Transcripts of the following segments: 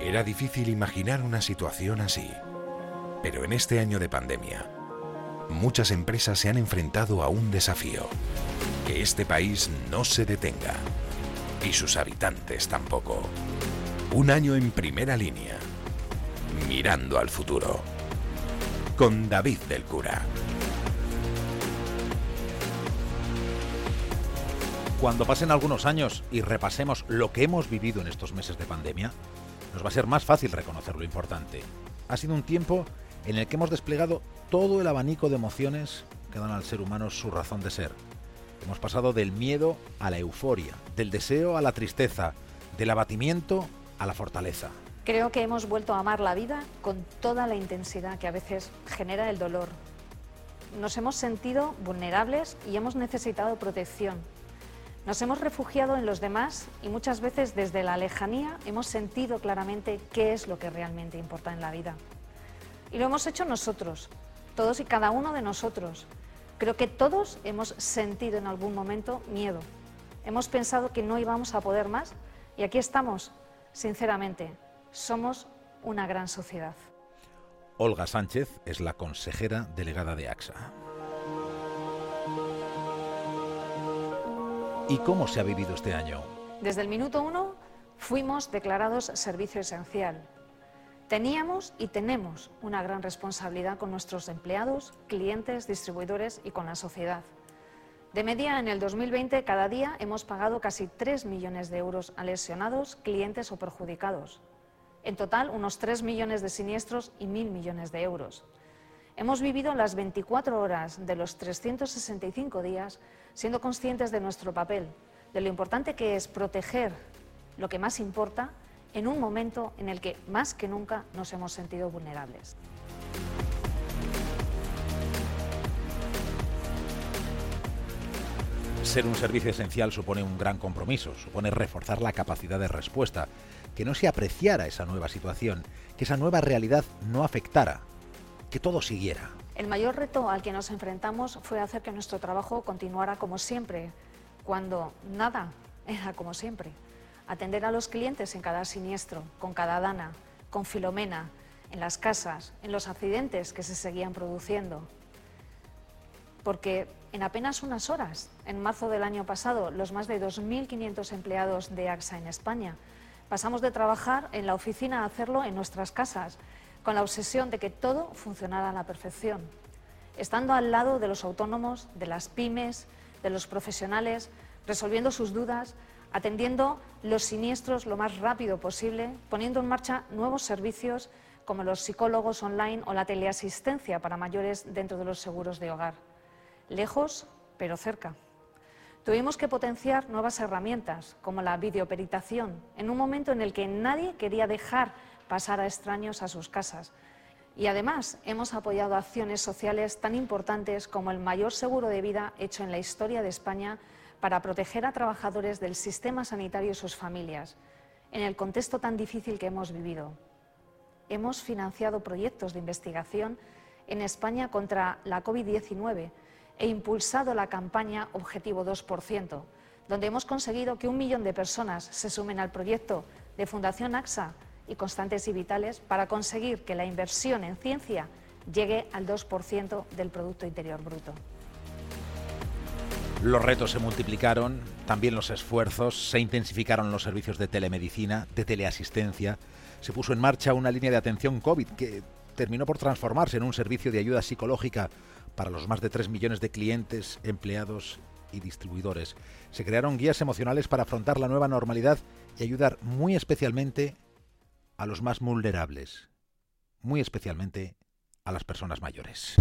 Era difícil imaginar una situación así, pero en este año de pandemia, muchas empresas se han enfrentado a un desafío, que este país no se detenga. Y sus habitantes tampoco. Un año en primera línea, mirando al futuro, con David del Cura. Cuando pasen algunos años y repasemos lo que hemos vivido en estos meses de pandemia, nos va a ser más fácil reconocer lo importante. Ha sido un tiempo en el que hemos desplegado todo el abanico de emociones que dan al ser humano su razón de ser. Hemos pasado del miedo a la euforia, del deseo a la tristeza, del abatimiento a la fortaleza. Creo que hemos vuelto a amar la vida con toda la intensidad que a veces genera el dolor. Nos hemos sentido vulnerables y hemos necesitado protección. Nos hemos refugiado en los demás y muchas veces desde la lejanía hemos sentido claramente qué es lo que realmente importa en la vida. Y lo hemos hecho nosotros, todos y cada uno de nosotros. Creo que todos hemos sentido en algún momento miedo. Hemos pensado que no íbamos a poder más y aquí estamos, sinceramente. Somos una gran sociedad. Olga Sánchez es la consejera delegada de AXA. ¿Y cómo se ha vivido este año? Desde el minuto uno fuimos declarados servicio esencial. Teníamos y tenemos una gran responsabilidad con nuestros empleados, clientes, distribuidores y con la sociedad. De media, en el 2020, cada día hemos pagado casi 3 millones de euros a lesionados, clientes o perjudicados. En total, unos 3 millones de siniestros y 1.000 millones de euros. Hemos vivido las 24 horas de los 365 días siendo conscientes de nuestro papel, de lo importante que es proteger lo que más importa en un momento en el que más que nunca nos hemos sentido vulnerables. Ser un servicio esencial supone un gran compromiso, supone reforzar la capacidad de respuesta, que no se apreciara esa nueva situación, que esa nueva realidad no afectara que todo siguiera. El mayor reto al que nos enfrentamos fue hacer que nuestro trabajo continuara como siempre, cuando nada era como siempre. Atender a los clientes en cada siniestro, con cada dana, con Filomena, en las casas, en los accidentes que se seguían produciendo. Porque en apenas unas horas, en marzo del año pasado, los más de 2.500 empleados de AXA en España pasamos de trabajar en la oficina a hacerlo en nuestras casas con la obsesión de que todo funcionara a la perfección, estando al lado de los autónomos, de las pymes, de los profesionales, resolviendo sus dudas, atendiendo los siniestros lo más rápido posible, poniendo en marcha nuevos servicios como los psicólogos online o la teleasistencia para mayores dentro de los seguros de hogar. Lejos, pero cerca. Tuvimos que potenciar nuevas herramientas, como la videoperitación, en un momento en el que nadie quería dejar pasar a extraños a sus casas. Y además hemos apoyado acciones sociales tan importantes como el mayor seguro de vida hecho en la historia de España para proteger a trabajadores del sistema sanitario y sus familias, en el contexto tan difícil que hemos vivido. Hemos financiado proyectos de investigación en España contra la COVID-19 e impulsado la campaña Objetivo 2%, donde hemos conseguido que un millón de personas se sumen al proyecto de Fundación AXA y constantes y vitales para conseguir que la inversión en ciencia llegue al 2% del Producto Interior Bruto. Los retos se multiplicaron, también los esfuerzos, se intensificaron los servicios de telemedicina, de teleasistencia, se puso en marcha una línea de atención COVID que terminó por transformarse en un servicio de ayuda psicológica para los más de 3 millones de clientes, empleados y distribuidores. Se crearon guías emocionales para afrontar la nueva normalidad y ayudar muy especialmente a los más vulnerables, muy especialmente a las personas mayores.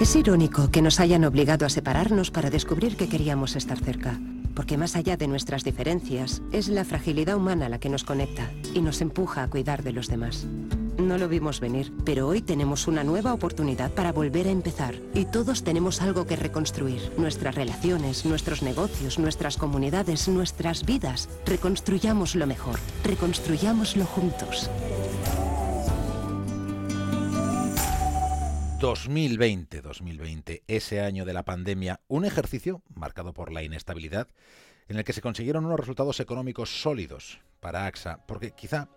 Es irónico que nos hayan obligado a separarnos para descubrir que queríamos estar cerca, porque más allá de nuestras diferencias, es la fragilidad humana la que nos conecta y nos empuja a cuidar de los demás. No lo vimos venir, pero hoy tenemos una nueva oportunidad para volver a empezar y todos tenemos algo que reconstruir. Nuestras relaciones, nuestros negocios, nuestras comunidades, nuestras vidas. Reconstruyamos lo mejor, reconstruyámoslo juntos. 2020, 2020, ese año de la pandemia, un ejercicio marcado por la inestabilidad en el que se consiguieron unos resultados económicos sólidos para AXA, porque quizá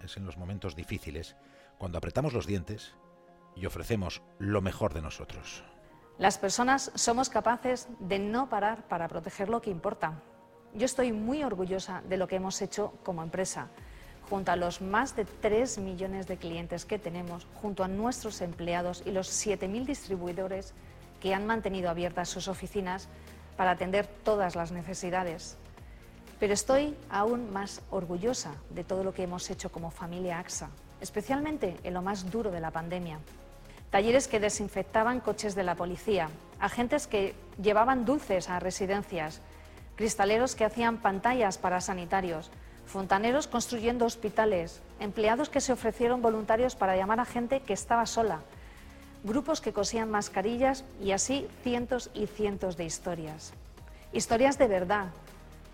es en los momentos difíciles, cuando apretamos los dientes y ofrecemos lo mejor de nosotros. Las personas somos capaces de no parar para proteger lo que importa. Yo estoy muy orgullosa de lo que hemos hecho como empresa, junto a los más de 3 millones de clientes que tenemos, junto a nuestros empleados y los 7.000 distribuidores que han mantenido abiertas sus oficinas para atender todas las necesidades. Pero estoy aún más orgullosa de todo lo que hemos hecho como familia AXA, especialmente en lo más duro de la pandemia talleres que desinfectaban coches de la policía, agentes que llevaban dulces a residencias, cristaleros que hacían pantallas para sanitarios, fontaneros construyendo hospitales, empleados que se ofrecieron voluntarios para llamar a gente que estaba sola, grupos que cosían mascarillas y así cientos y cientos de historias. Historias de verdad,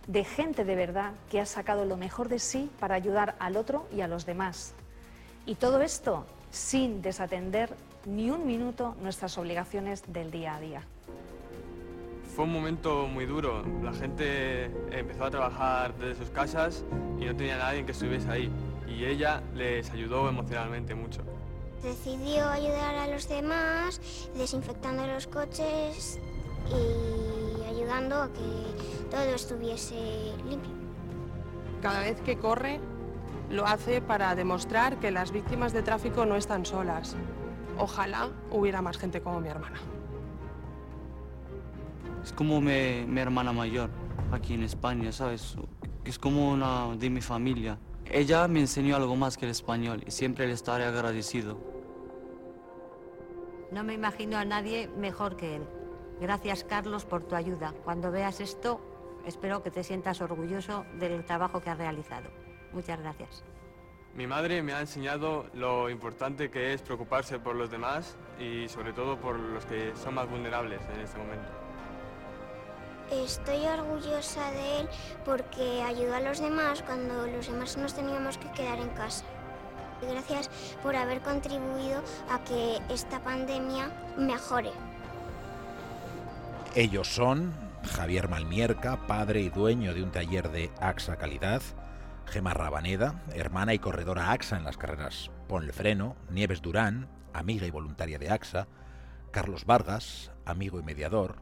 de gente de verdad que ha sacado lo mejor de sí para ayudar al otro y a los demás. Y todo esto sin desatender ni un minuto nuestras obligaciones del día a día. Fue un momento muy duro. La gente empezó a trabajar desde sus casas y no tenía nadie que estuviese ahí. Y ella les ayudó emocionalmente mucho. Decidió ayudar a los demás, desinfectando los coches y ayudando a que todo estuviese limpio. Cada vez que corre, lo hace para demostrar que las víctimas de tráfico no están solas, ojalá hubiera más gente como mi hermana. Es como mi, mi hermana mayor aquí en España, ¿sabes? Es como una de mi familia. Ella me enseñó algo más que el español y siempre le estaré agradecido. No me imagino a nadie mejor que él. Gracias, Carlos, por tu ayuda. Cuando veas esto, espero que te sientas orgulloso del trabajo que has realizado. Muchas gracias. Mi madre me ha enseñado lo importante que es preocuparse por los demás y sobre todo por los que son más vulnerables en este momento. Estoy orgullosa de él porque ayudó a los demás cuando los demás nos teníamos que quedar en casa. Gracias por haber contribuido a que esta pandemia mejore. Ellos son Javier Malmierca, padre y dueño de un taller de AXA Calidad, Gemma Rabaneda, hermana y corredora AXA en las carreras Ponle Freno, Nieves Durán, amiga y voluntaria de AXA, Carlos Vargas, amigo y mediador,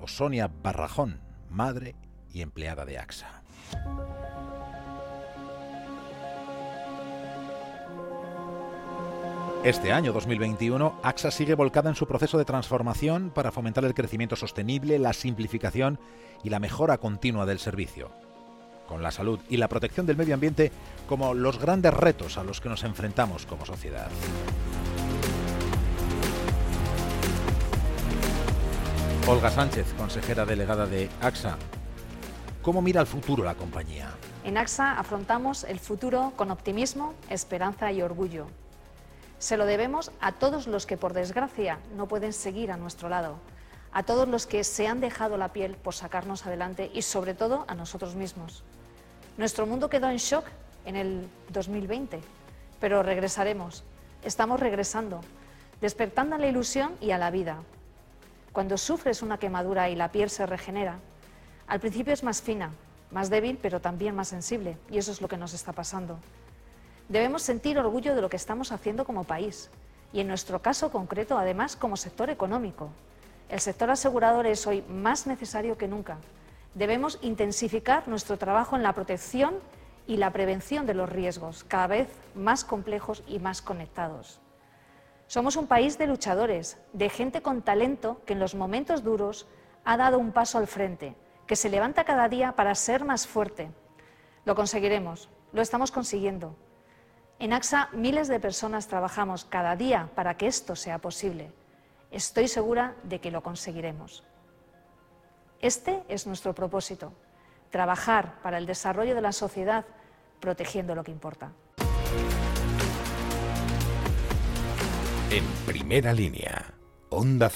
o Sonia Barrajón, madre y empleada de AXA. Este año 2021, AXA sigue volcada en su proceso de transformación para fomentar el crecimiento sostenible, la simplificación y la mejora continua del servicio con la salud y la protección del medio ambiente como los grandes retos a los que nos enfrentamos como sociedad. Olga Sánchez, consejera delegada de AXA. ¿Cómo mira el futuro la compañía? En AXA afrontamos el futuro con optimismo, esperanza y orgullo. Se lo debemos a todos los que, por desgracia, no pueden seguir a nuestro lado, a todos los que se han dejado la piel por sacarnos adelante y, sobre todo, a nosotros mismos. Nuestro mundo quedó en shock en el 2020, pero regresaremos. Estamos regresando, despertando a la ilusión y a la vida. Cuando sufres una quemadura y la piel se regenera, al principio es más fina, más débil, pero también más sensible, y eso es lo que nos está pasando. Debemos sentir orgullo de lo que estamos haciendo como país, y en nuestro caso concreto, además, como sector económico. El sector asegurador es hoy más necesario que nunca, Debemos intensificar nuestro trabajo en la protección y la prevención de los riesgos, cada vez más complejos y más conectados. Somos un país de luchadores, de gente con talento que en los momentos duros ha dado un paso al frente, que se levanta cada día para ser más fuerte. Lo conseguiremos, lo estamos consiguiendo. En AXA miles de personas trabajamos cada día para que esto sea posible. Estoy segura de que lo conseguiremos. Este es nuestro propósito, trabajar para el desarrollo de la sociedad protegiendo lo que importa. En primera línea, Onda